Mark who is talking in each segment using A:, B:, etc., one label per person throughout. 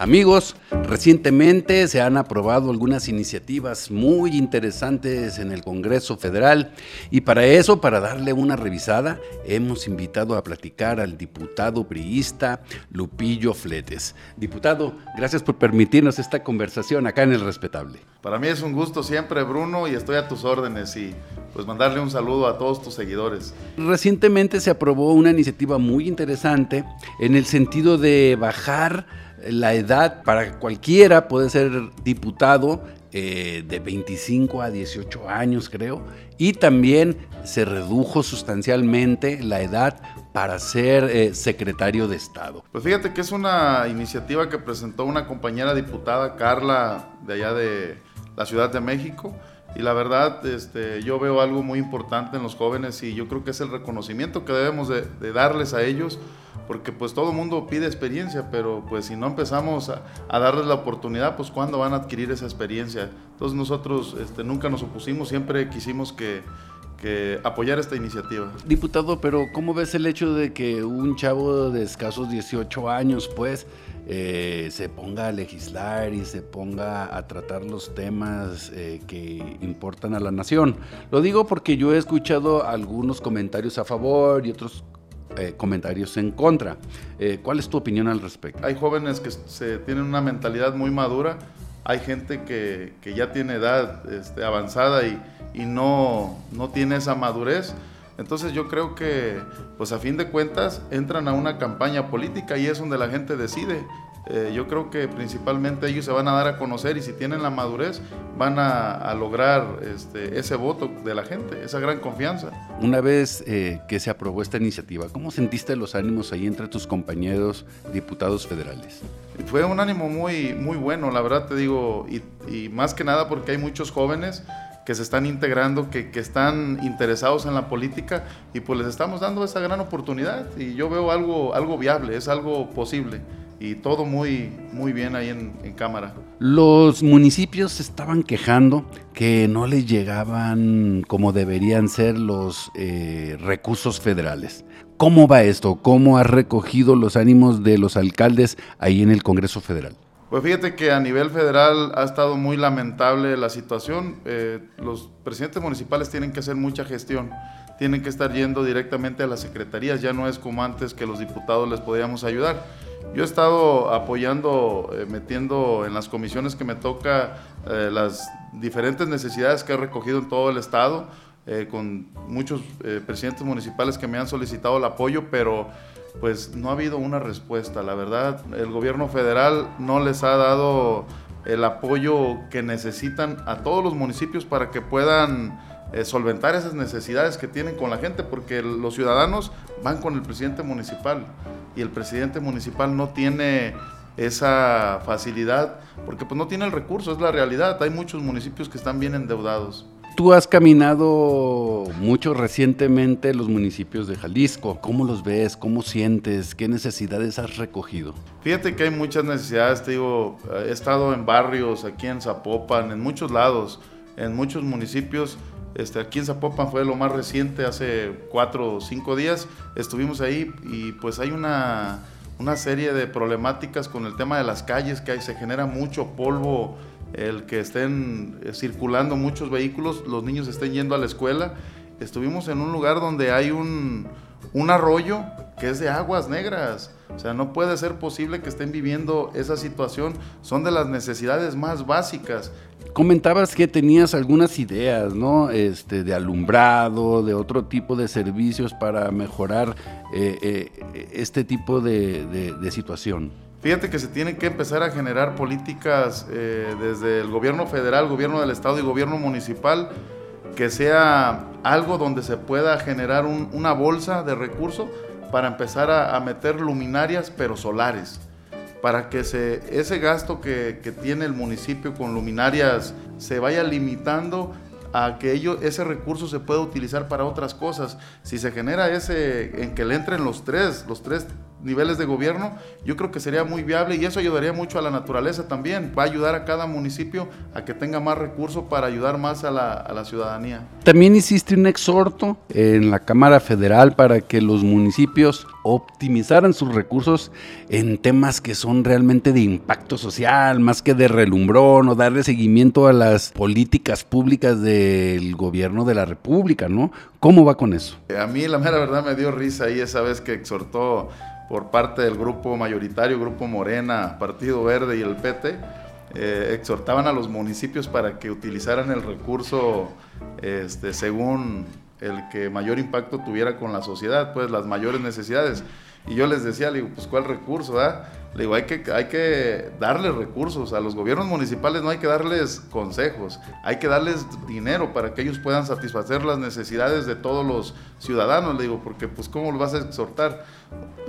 A: Amigos, recientemente se han aprobado algunas iniciativas muy interesantes en el Congreso Federal y para eso, para darle una revisada, hemos invitado a platicar al diputado priista Lupillo Fletes. Diputado, gracias por permitirnos esta conversación acá en El Respetable.
B: Para mí es un gusto siempre, Bruno, y estoy a tus órdenes y pues mandarle un saludo a todos tus seguidores.
A: Recientemente se aprobó una iniciativa muy interesante en el sentido de bajar la edad para cualquiera, puede ser diputado eh, de 25 a 18 años creo, y también se redujo sustancialmente la edad para ser eh, secretario de Estado.
B: Pues fíjate que es una iniciativa que presentó una compañera diputada, Carla, de allá de la Ciudad de México, y la verdad, este, yo veo algo muy importante en los jóvenes y yo creo que es el reconocimiento que debemos de, darles a ellos, porque pues todo mundo pide experiencia, pero pues si no empezamos a, darles la oportunidad, pues ¿cuándo van a adquirir esa experiencia? Entonces nosotros este, nunca nos opusimos, siempre quisimos que, que apoyar esta iniciativa.
A: Diputado, pero ¿cómo ves el hecho de que un chavo de escasos 18 años, pues, eh, se ponga a legislar y se ponga a tratar los temas eh, que importan a la nación. Lo digo porque yo he escuchado algunos comentarios a favor y otros eh, comentarios en contra. ¿Cuál es tu opinión al respecto?
B: Hay jóvenes que se tienen una mentalidad muy madura, hay gente que, que ya tiene edad este, avanzada y, y no, no tiene esa madurez. Entonces yo creo que, pues a fin de cuentas, entran a una campaña política y es donde la gente decide. Eh, yo creo que principalmente ellos se van a dar a conocer y si tienen la madurez van a, lograr este, ese voto de la gente, esa gran confianza.
A: Una vez eh, que se aprobó esta iniciativa, ¿cómo sentiste los ánimos ahí entre tus compañeros diputados federales?
B: Fue un ánimo muy, muy bueno, la verdad te digo, y, y más que nada porque hay muchos jóvenes que se están integrando, que, que, están interesados en la política y pues les estamos dando esa gran oportunidad y yo veo algo, algo viable, es algo posible y todo muy, muy bien ahí en, en cámara.
A: Los municipios se estaban quejando que no les llegaban como deberían ser los eh, recursos federales. ¿Cómo va esto? ¿Cómo ha recogido los ánimos de los alcaldes ahí en el Congreso Federal?
B: Pues fíjate que a nivel federal ha estado muy lamentable la situación. Eh, los presidentes municipales tienen que hacer mucha gestión, tienen que estar yendo directamente a las secretarías, ya no es como antes que los diputados les podíamos ayudar. Yo he estado apoyando, eh, metiendo en las comisiones que me toca eh, las diferentes necesidades que he recogido en todo el estado, con muchos presidentes municipales que me han solicitado el apoyo, pero pues no ha habido una respuesta. La verdad, el gobierno federal no les ha dado el apoyo que necesitan a todos los municipios para que puedan eh, solventar esas necesidades que tienen con la gente, porque los ciudadanos van con el presidente municipal y el presidente municipal no tiene esa facilidad, porque pues no tiene el recurso, es la realidad. Hay muchos municipios que están bien endeudados.
A: Tú has caminado mucho recientemente los municipios de Jalisco. ¿Cómo los ves? ¿Cómo sientes? ¿Qué necesidades has recogido?
B: Fíjate que hay muchas necesidades, te digo, he estado en barrios, aquí en Zapopan, en muchos lados, en muchos municipios. Este, aquí en Zapopan fue lo más reciente, hace cuatro o cinco días estuvimos ahí y pues hay una, una serie de problemáticas con el tema de las calles, que ahí se genera mucho polvo el que estén eh, circulando muchos vehículos, los niños estén yendo a la escuela. Estuvimos en un lugar donde hay un, un arroyo que es de aguas negras. O sea, no puede ser posible que estén viviendo esa situación. Son de las necesidades más básicas.
A: Comentabas que tenías algunas ideas, ¿no? Este, de alumbrado, de otro tipo de servicios para mejorar eh, eh, este tipo de, de situación.
B: Fíjate que se tienen que empezar a generar políticas eh, desde el gobierno federal, gobierno del estado y gobierno municipal, que sea algo donde se pueda generar una bolsa de recursos para empezar a, meter luminarias, pero solares, para que se, ese gasto que, tiene el municipio con luminarias se vaya limitando a que ello, ese recurso se pueda utilizar para otras cosas. Si se genera ese, en que le entren los tres, los tres niveles de gobierno, yo creo que sería muy viable y eso ayudaría mucho a la naturaleza también. Va a ayudar a cada municipio a que tenga más recursos para ayudar más a la, a la ciudadanía.
A: También hiciste un exhorto en la Cámara Federal para que los municipios optimizaran sus recursos en temas que son realmente de impacto social, más que de relumbrón o darle seguimiento a las políticas públicas del gobierno de la República, ¿no? ¿Cómo va con eso?
B: A mí la mera verdad me dio risa ahí esa vez que exhortó por parte del grupo mayoritario, Grupo Morena, Partido Verde y el PT, eh, exhortaban a los municipios para que utilizaran el recurso este, según el que mayor impacto tuviera con la sociedad, pues las mayores necesidades. Y yo les decía, le digo, pues ¿cuál recurso? Ah? Le digo, hay que, hay que darles recursos. A los gobiernos municipales no hay que darles consejos, hay que darles dinero para que ellos puedan satisfacer las necesidades de todos los ciudadanos. Le digo, porque pues ¿cómo lo vas a exhortar?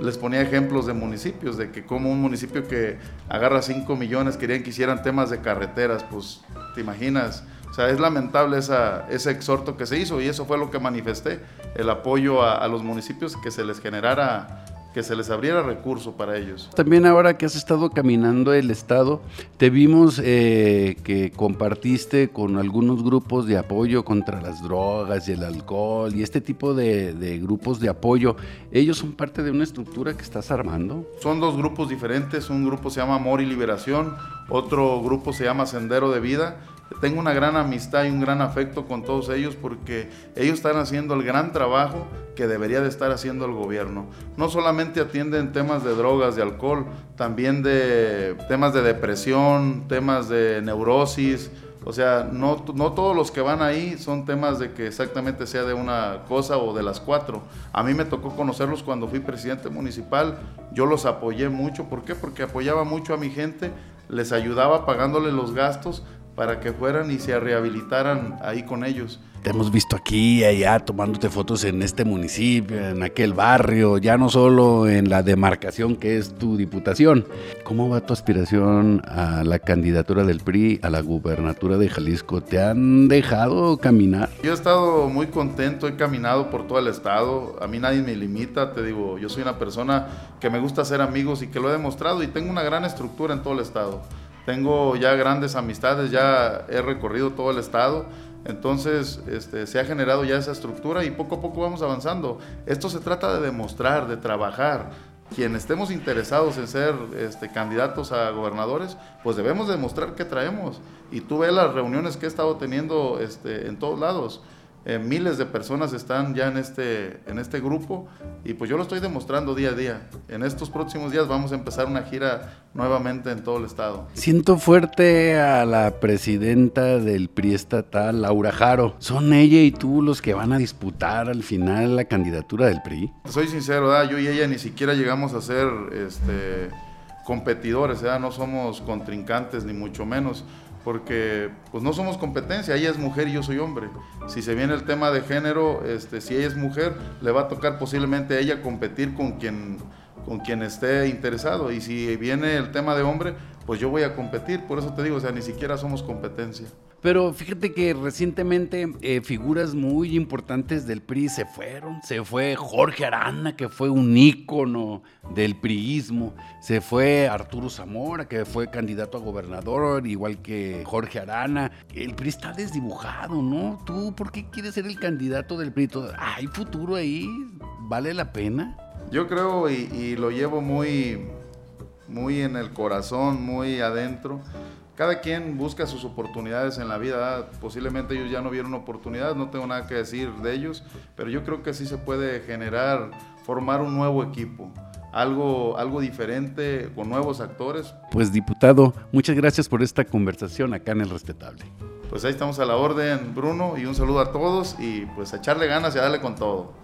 B: Les ponía ejemplos de municipios, de que como un municipio que agarra 5 millones querían que hicieran temas de carreteras, pues te imaginas o sea, es lamentable esa, ese exhorto que se hizo y eso fue lo que manifesté, el apoyo a, los municipios que se les generara que se les abriera recurso para ellos.
A: También ahora que has estado caminando el estado, te vimos eh, que compartiste con algunos grupos de apoyo contra las drogas y el alcohol y este tipo de, de, grupos de apoyo. ¿Ellos son parte de una estructura que estás armando?
B: Son dos grupos diferentes, un grupo se llama Amor y Liberación, otro grupo se llama Sendero de Vida tengo una gran amistad y un gran afecto con todos ellos porque ellos están haciendo el gran trabajo que debería de estar haciendo el gobierno. No solamente atienden temas de drogas, de alcohol, también de temas de depresión, temas de neurosis. O sea, no, no todos los que van ahí son temas de que exactamente sea de una cosa o de las cuatro. A mí me tocó conocerlos cuando fui presidente municipal. Yo los apoyé mucho. ¿Por qué? Porque apoyaba mucho a mi gente, les ayudaba pagándole los gastos, para que fueran y se rehabilitaran ahí con ellos.
A: Te hemos visto aquí y allá tomándote fotos en este municipio, en aquel barrio, ya no solo en la demarcación que es tu diputación. ¿Cómo va tu aspiración a la candidatura del PRI a la gubernatura de Jalisco? ¿Te han dejado caminar?
B: Yo he estado muy contento, he caminado por todo el estado, a mí nadie me limita, te digo, yo soy una persona que me gusta hacer amigos y que lo he demostrado y tengo una gran estructura en todo el estado. Tengo ya grandes amistades, ya he recorrido todo el estado, entonces este, se ha generado ya esa estructura y poco a poco vamos avanzando. Esto se trata de demostrar, de trabajar. Quien estemos interesados en ser este, candidatos a gobernadores, pues debemos demostrar que traemos. Y tú ves las reuniones que he estado teniendo este, en todos lados. Eh, miles de personas están ya en este, en este grupo y pues yo lo estoy demostrando día a día. En estos próximos días vamos a empezar una gira nuevamente en todo el estado.
A: Siento fuerte a la presidenta del PRI estatal, Laura Jaro. ¿Son ella y tú los que van a disputar al final la candidatura del PRI?
B: Soy sincero, yo y ella ni siquiera llegamos a ser este, competidores, no somos contrincantes ni mucho menos porque pues no somos competencia, ella es mujer y yo soy hombre. Si se viene el tema de género, este, si ella es mujer, le va a tocar posiblemente a ella competir con quien, con quien esté interesado. Y si viene el tema de hombre, pues yo voy a competir. Por eso te digo, o sea, ni siquiera somos competencia.
A: Pero fíjate que recientemente eh, figuras muy importantes del PRI se fueron. Se fue Jorge Arana, que fue un ícono del priismo. Se fue Arturo Zamora, que fue candidato a gobernador, igual que Jorge Arana. El PRI está desdibujado, ¿no? ¿Tú por qué quieres ser el candidato del PRI? ¿Hay futuro ahí? ¿Vale la pena?
B: Yo creo y, y lo llevo muy, muy en el corazón, muy adentro cada quien busca sus oportunidades en la vida. Posiblemente ellos ya no vieron oportunidad, no tengo nada que decir de ellos, pero yo creo que sí se puede generar, formar un nuevo equipo. Algo, algo diferente con nuevos actores.
A: Pues diputado, muchas gracias por esta conversación acá en El Respetable.
B: Pues ahí estamos a la orden, Bruno, y un saludo a todos y pues a echarle ganas y a darle con todo.